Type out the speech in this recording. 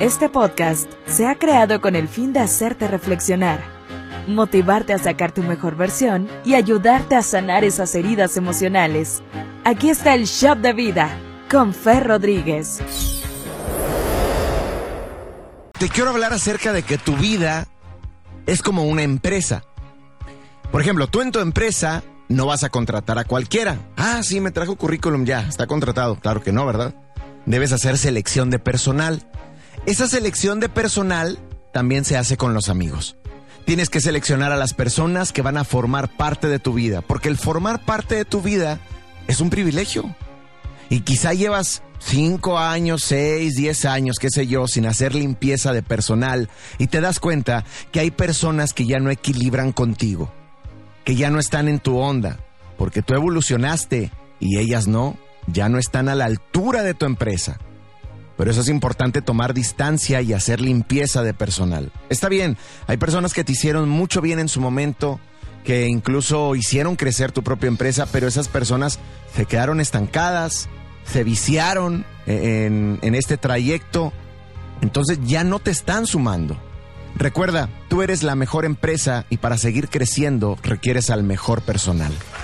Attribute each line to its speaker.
Speaker 1: Este podcast se ha creado con el fin de hacerte reflexionar, motivarte a sacar tu mejor versión y ayudarte a sanar esas heridas emocionales. Aquí está el Shop de Vida con Fer Rodríguez.
Speaker 2: Te quiero hablar acerca de que tu vida es como una empresa. Por ejemplo, tú en tu empresa no vas a contratar a cualquiera. Ah, sí, me trajo currículum ya, está contratado. Claro que no, ¿verdad? Debes hacer selección de personal. Esa selección de personal también se hace con los amigos. Tienes que seleccionar a las personas que van a formar parte de tu vida, porque el formar parte de tu vida es un privilegio. Y quizá llevas cinco años, seis, diez años, qué sé yo, sin hacer limpieza de personal y te das cuenta que hay personas que ya no equilibran contigo, que ya no están en tu onda, porque tú evolucionaste y ellas no, ya no están a la altura de tu empresa. Pero eso es importante tomar distancia y hacer limpieza de personal. Está bien, hay personas que te hicieron mucho bien en su momento, que incluso hicieron crecer tu propia empresa, pero esas personas se quedaron estancadas, se viciaron en, en este trayecto, entonces ya no te están sumando. Recuerda, tú eres la mejor empresa y para seguir creciendo requieres al mejor personal.